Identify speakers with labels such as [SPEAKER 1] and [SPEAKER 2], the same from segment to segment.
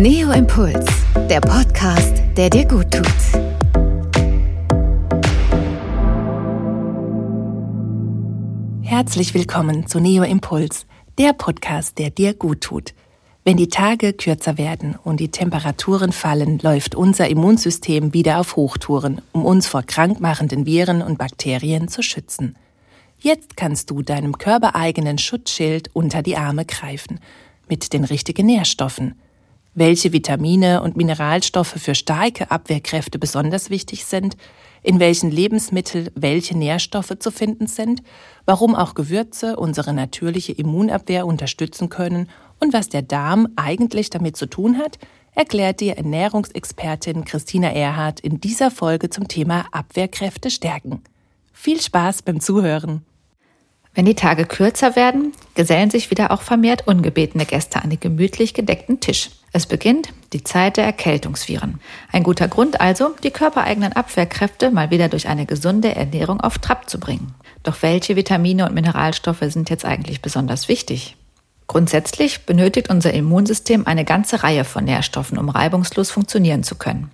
[SPEAKER 1] Neo Impuls, der Podcast, der dir gut tut.
[SPEAKER 2] Herzlich willkommen zu Neo Impuls, der Podcast, der dir gut tut. Wenn die Tage kürzer werden und die Temperaturen fallen, läuft unser Immunsystem wieder auf Hochtouren, um uns vor krankmachenden Viren und Bakterien zu schützen. Jetzt kannst du deinem körpereigenen Schutzschild unter die Arme greifen, mit den richtigen Nährstoffen. Welche Vitamine und Mineralstoffe für starke Abwehrkräfte besonders wichtig sind, in welchen Lebensmitteln welche Nährstoffe zu finden sind, warum auch Gewürze unsere natürliche Immunabwehr unterstützen können und was der Darm eigentlich damit zu tun hat, erklärt die Ernährungsexpertin Christina Erhardt in dieser Folge zum Thema Abwehrkräfte stärken. Viel Spaß beim Zuhören!
[SPEAKER 3] Wenn die Tage kürzer werden, gesellen sich wieder auch vermehrt ungebetene Gäste an den gemütlich gedeckten Tisch. Es beginnt die Zeit der Erkältungsviren. Ein guter Grund also, die körpereigenen Abwehrkräfte mal wieder durch eine gesunde Ernährung auf Trab zu bringen. Doch welche Vitamine und Mineralstoffe sind jetzt eigentlich besonders wichtig? Grundsätzlich benötigt unser Immunsystem eine ganze Reihe von Nährstoffen, um reibungslos funktionieren zu können.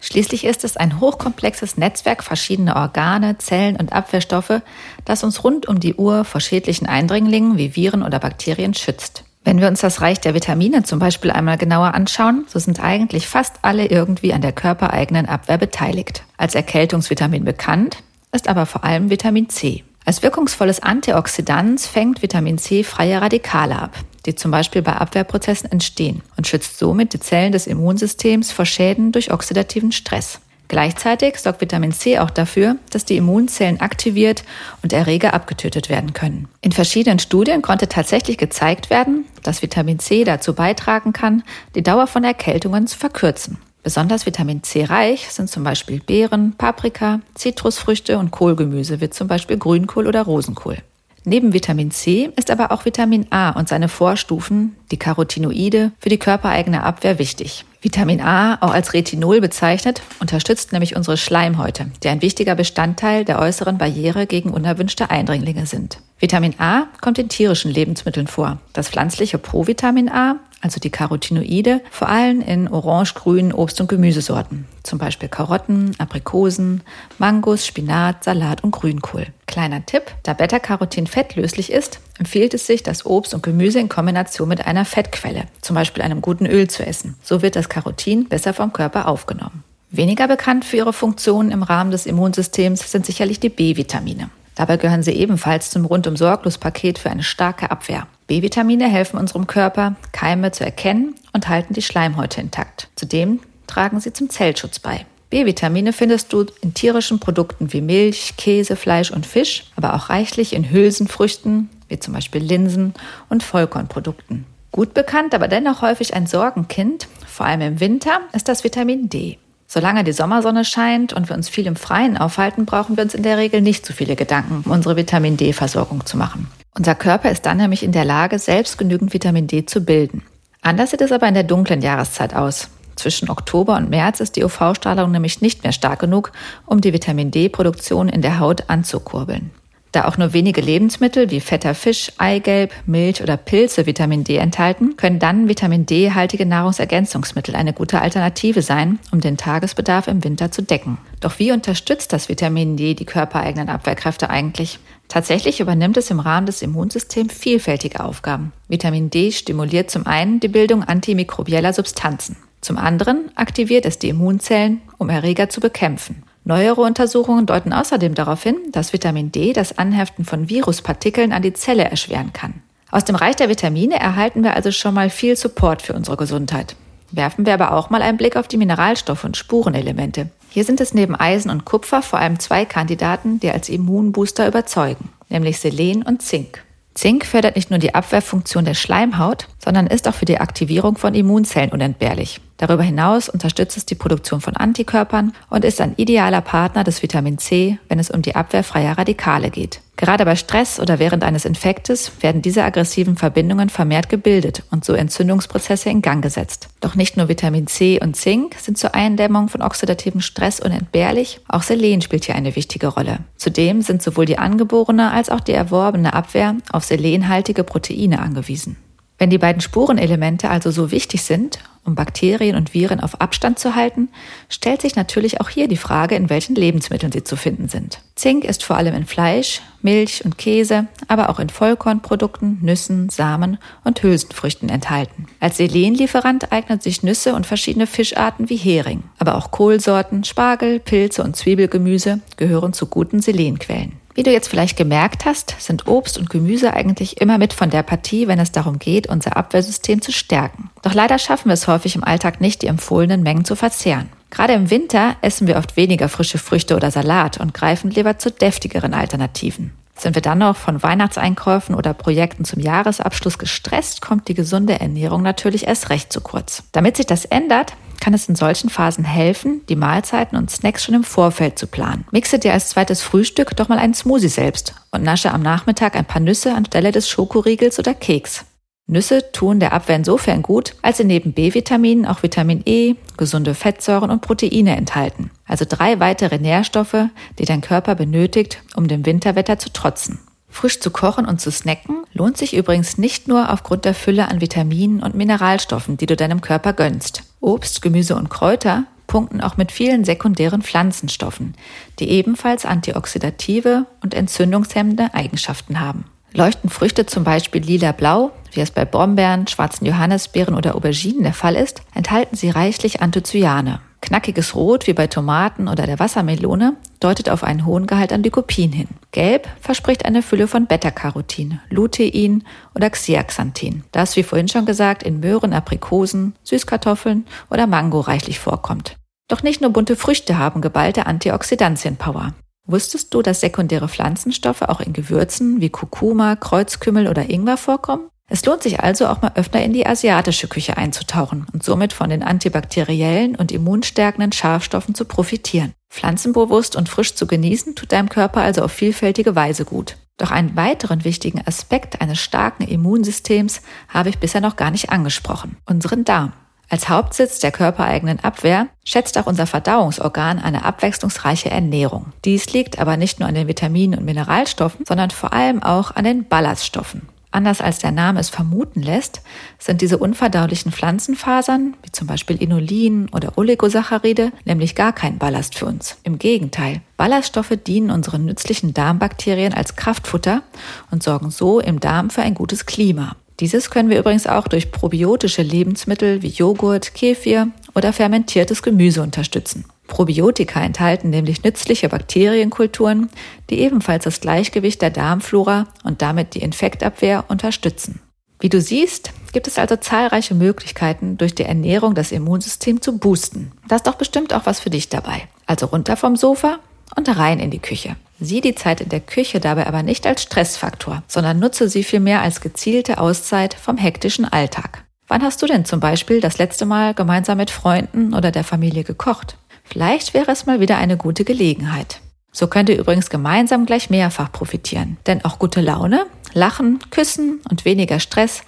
[SPEAKER 3] Schließlich ist es ein hochkomplexes Netzwerk verschiedener Organe, Zellen und Abwehrstoffe, das uns rund um die Uhr vor schädlichen Eindringlingen wie Viren oder Bakterien schützt. Wenn wir uns das Reich der Vitamine zum Beispiel einmal genauer anschauen, so sind eigentlich fast alle irgendwie an der körpereigenen Abwehr beteiligt. Als Erkältungsvitamin bekannt ist aber vor allem Vitamin C. Als wirkungsvolles Antioxidant fängt Vitamin C freie Radikale ab, die zum Beispiel bei Abwehrprozessen entstehen und schützt somit die Zellen des Immunsystems vor Schäden durch oxidativen Stress. Gleichzeitig sorgt Vitamin C auch dafür, dass die Immunzellen aktiviert und Erreger abgetötet werden können. In verschiedenen Studien konnte tatsächlich gezeigt werden, dass Vitamin C dazu beitragen kann, die Dauer von Erkältungen zu verkürzen. Besonders Vitamin C reich sind zum Beispiel Beeren, Paprika, Zitrusfrüchte und Kohlgemüse wie zum Beispiel Grünkohl oder Rosenkohl. Neben Vitamin C ist aber auch Vitamin A und seine Vorstufen, die Carotinoide, für die körpereigene Abwehr wichtig. Vitamin A, auch als Retinol bezeichnet, unterstützt nämlich unsere Schleimhäute, die ein wichtiger Bestandteil der äußeren Barriere gegen unerwünschte Eindringlinge sind. Vitamin A kommt in tierischen Lebensmitteln vor. Das pflanzliche Provitamin A also die Carotinoide, vor allem in orange-grünen Obst- und Gemüsesorten, zum Beispiel Karotten, Aprikosen, Mangos, Spinat, Salat und Grünkohl. Kleiner Tipp, da Beta-Carotin fettlöslich ist, empfiehlt es sich, das Obst und Gemüse in Kombination mit einer Fettquelle, zum Beispiel einem guten Öl, zu essen. So wird das Carotin besser vom Körper aufgenommen. Weniger bekannt für ihre Funktionen im Rahmen des Immunsystems sind sicherlich die B-Vitamine. Dabei gehören sie ebenfalls zum rundum sorglos Paket für eine starke Abwehr. B-Vitamine helfen unserem Körper, Keime zu erkennen und halten die Schleimhäute intakt. Zudem tragen sie zum Zellschutz bei. B-Vitamine findest du in tierischen Produkten wie Milch, Käse, Fleisch und Fisch, aber auch reichlich in Hülsenfrüchten, wie zum Beispiel Linsen und Vollkornprodukten. Gut bekannt, aber dennoch häufig ein Sorgenkind, vor allem im Winter, ist das Vitamin D. Solange die Sommersonne scheint und wir uns viel im Freien aufhalten, brauchen wir uns in der Regel nicht zu viele Gedanken, um unsere Vitamin D-Versorgung zu machen. Unser Körper ist dann nämlich in der Lage, selbst genügend Vitamin D zu bilden. Anders sieht es aber in der dunklen Jahreszeit aus. Zwischen Oktober und März ist die UV-Strahlung nämlich nicht mehr stark genug, um die Vitamin D-Produktion in der Haut anzukurbeln. Da auch nur wenige Lebensmittel wie fetter Fisch, Eigelb, Milch oder Pilze Vitamin D enthalten, können dann Vitamin D-haltige Nahrungsergänzungsmittel eine gute Alternative sein, um den Tagesbedarf im Winter zu decken. Doch wie unterstützt das Vitamin D die körpereigenen Abwehrkräfte eigentlich? Tatsächlich übernimmt es im Rahmen des Immunsystems vielfältige Aufgaben. Vitamin D stimuliert zum einen die Bildung antimikrobieller Substanzen. Zum anderen aktiviert es die Immunzellen, um Erreger zu bekämpfen. Neuere Untersuchungen deuten außerdem darauf hin, dass Vitamin D das Anheften von Viruspartikeln an die Zelle erschweren kann. Aus dem Reich der Vitamine erhalten wir also schon mal viel Support für unsere Gesundheit. Werfen wir aber auch mal einen Blick auf die Mineralstoffe und Spurenelemente. Hier sind es neben Eisen und Kupfer vor allem zwei Kandidaten, die als Immunbooster überzeugen, nämlich Selen und Zink. Zink fördert nicht nur die Abwehrfunktion der Schleimhaut, sondern ist auch für die Aktivierung von Immunzellen unentbehrlich. Darüber hinaus unterstützt es die Produktion von Antikörpern und ist ein idealer Partner des Vitamin C, wenn es um die Abwehr freier Radikale geht. Gerade bei Stress oder während eines Infektes werden diese aggressiven Verbindungen vermehrt gebildet und so Entzündungsprozesse in Gang gesetzt. Doch nicht nur Vitamin C und Zink sind zur Eindämmung von oxidativem Stress unentbehrlich, auch Selen spielt hier eine wichtige Rolle. Zudem sind sowohl die angeborene als auch die erworbene Abwehr auf selenhaltige Proteine angewiesen. Wenn die beiden Spurenelemente also so wichtig sind, um Bakterien und Viren auf Abstand zu halten, stellt sich natürlich auch hier die Frage, in welchen Lebensmitteln sie zu finden sind. Zink ist vor allem in Fleisch, Milch und Käse, aber auch in Vollkornprodukten, Nüssen, Samen und Hülsenfrüchten enthalten. Als Selenlieferant eignet sich Nüsse und verschiedene Fischarten wie Hering. Aber auch Kohlsorten, Spargel, Pilze und Zwiebelgemüse gehören zu guten Selenquellen. Wie du jetzt vielleicht gemerkt hast, sind Obst und Gemüse eigentlich immer mit von der Partie, wenn es darum geht, unser Abwehrsystem zu stärken. Doch leider schaffen wir es häufig im Alltag nicht, die empfohlenen Mengen zu verzehren. Gerade im Winter essen wir oft weniger frische Früchte oder Salat und greifen lieber zu deftigeren Alternativen. Sind wir dann noch von Weihnachtseinkäufen oder Projekten zum Jahresabschluss gestresst, kommt die gesunde Ernährung natürlich erst recht zu kurz. Damit sich das ändert, kann es in solchen Phasen helfen, die Mahlzeiten und Snacks schon im Vorfeld zu planen. Mixe dir als zweites Frühstück doch mal einen Smoothie selbst und nasche am Nachmittag ein paar Nüsse anstelle des Schokoriegels oder Keks. Nüsse tun der Abwehr insofern gut, als sie neben B-Vitaminen auch Vitamin E, gesunde Fettsäuren und Proteine enthalten. Also drei weitere Nährstoffe, die dein Körper benötigt, um dem Winterwetter zu trotzen. Frisch zu kochen und zu snacken lohnt sich übrigens nicht nur aufgrund der Fülle an Vitaminen und Mineralstoffen, die du deinem Körper gönnst. Obst, Gemüse und Kräuter punkten auch mit vielen sekundären Pflanzenstoffen, die ebenfalls antioxidative und entzündungshemmende Eigenschaften haben. Leuchten Früchte zum Beispiel lila-blau, wie es bei Brombeeren, schwarzen Johannisbeeren oder Auberginen der Fall ist, enthalten sie reichlich Anthocyane. Knackiges Rot, wie bei Tomaten oder der Wassermelone, deutet auf einen hohen Gehalt an Lycopin hin. Gelb verspricht eine Fülle von Beta-Carotin, Lutein oder Xeaxanthin, das, wie vorhin schon gesagt, in Möhren, Aprikosen, Süßkartoffeln oder Mango reichlich vorkommt. Doch nicht nur bunte Früchte haben geballte Antioxidantienpower. Wusstest du, dass sekundäre Pflanzenstoffe auch in Gewürzen wie Kurkuma, Kreuzkümmel oder Ingwer vorkommen? Es lohnt sich also auch mal öfter in die asiatische Küche einzutauchen und somit von den antibakteriellen und immunstärkenden Schafstoffen zu profitieren. Pflanzenbewusst und frisch zu genießen tut deinem Körper also auf vielfältige Weise gut. Doch einen weiteren wichtigen Aspekt eines starken Immunsystems habe ich bisher noch gar nicht angesprochen. Unseren Darm. Als Hauptsitz der körpereigenen Abwehr schätzt auch unser Verdauungsorgan eine abwechslungsreiche Ernährung. Dies liegt aber nicht nur an den Vitaminen und Mineralstoffen, sondern vor allem auch an den Ballaststoffen. Anders als der Name es vermuten lässt, sind diese unverdaulichen Pflanzenfasern, wie zum Beispiel Inulin oder Oligosaccharide, nämlich gar kein Ballast für uns. Im Gegenteil, Ballaststoffe dienen unseren nützlichen Darmbakterien als Kraftfutter und sorgen so im Darm für ein gutes Klima. Dieses können wir übrigens auch durch probiotische Lebensmittel wie Joghurt, Kefir oder fermentiertes Gemüse unterstützen. Probiotika enthalten nämlich nützliche Bakterienkulturen, die ebenfalls das Gleichgewicht der Darmflora und damit die Infektabwehr unterstützen. Wie du siehst, gibt es also zahlreiche Möglichkeiten, durch die Ernährung das Immunsystem zu boosten. Da ist doch bestimmt auch was für dich dabei. Also runter vom Sofa und rein in die Küche. Sieh die Zeit in der Küche dabei aber nicht als Stressfaktor, sondern nutze sie vielmehr als gezielte Auszeit vom hektischen Alltag. Wann hast du denn zum Beispiel das letzte Mal gemeinsam mit Freunden oder der Familie gekocht? Vielleicht wäre es mal wieder eine gute Gelegenheit. So könnt ihr übrigens gemeinsam gleich mehrfach profitieren. Denn auch gute Laune, Lachen, Küssen und weniger Stress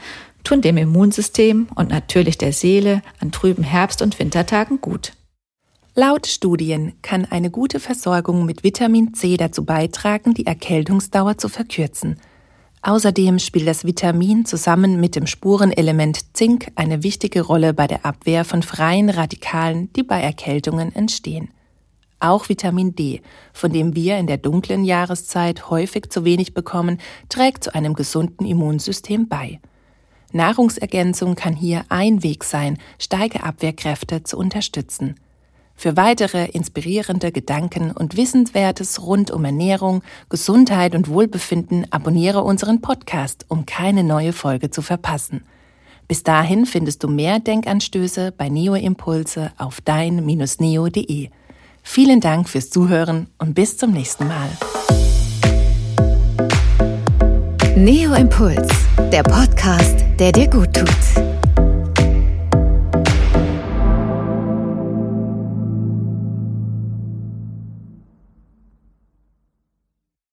[SPEAKER 3] tun dem Immunsystem und natürlich der Seele an trüben Herbst- und Wintertagen gut.
[SPEAKER 2] Laut Studien kann eine gute Versorgung mit Vitamin C dazu beitragen, die Erkältungsdauer zu verkürzen. Außerdem spielt das Vitamin zusammen mit dem Spurenelement Zink eine wichtige Rolle bei der Abwehr von freien Radikalen, die bei Erkältungen entstehen. Auch Vitamin D, von dem wir in der dunklen Jahreszeit häufig zu wenig bekommen, trägt zu einem gesunden Immunsystem bei. Nahrungsergänzung kann hier ein Weg sein, starke Abwehrkräfte zu unterstützen. Für weitere inspirierende Gedanken und Wissenswertes rund um Ernährung, Gesundheit und Wohlbefinden abonniere unseren Podcast, um keine neue Folge zu verpassen. Bis dahin findest du mehr Denkanstöße bei Neo Impulse auf dein-neo.de. Vielen Dank fürs Zuhören und bis zum nächsten Mal.
[SPEAKER 1] Neo Impuls, der Podcast, der dir gut tut.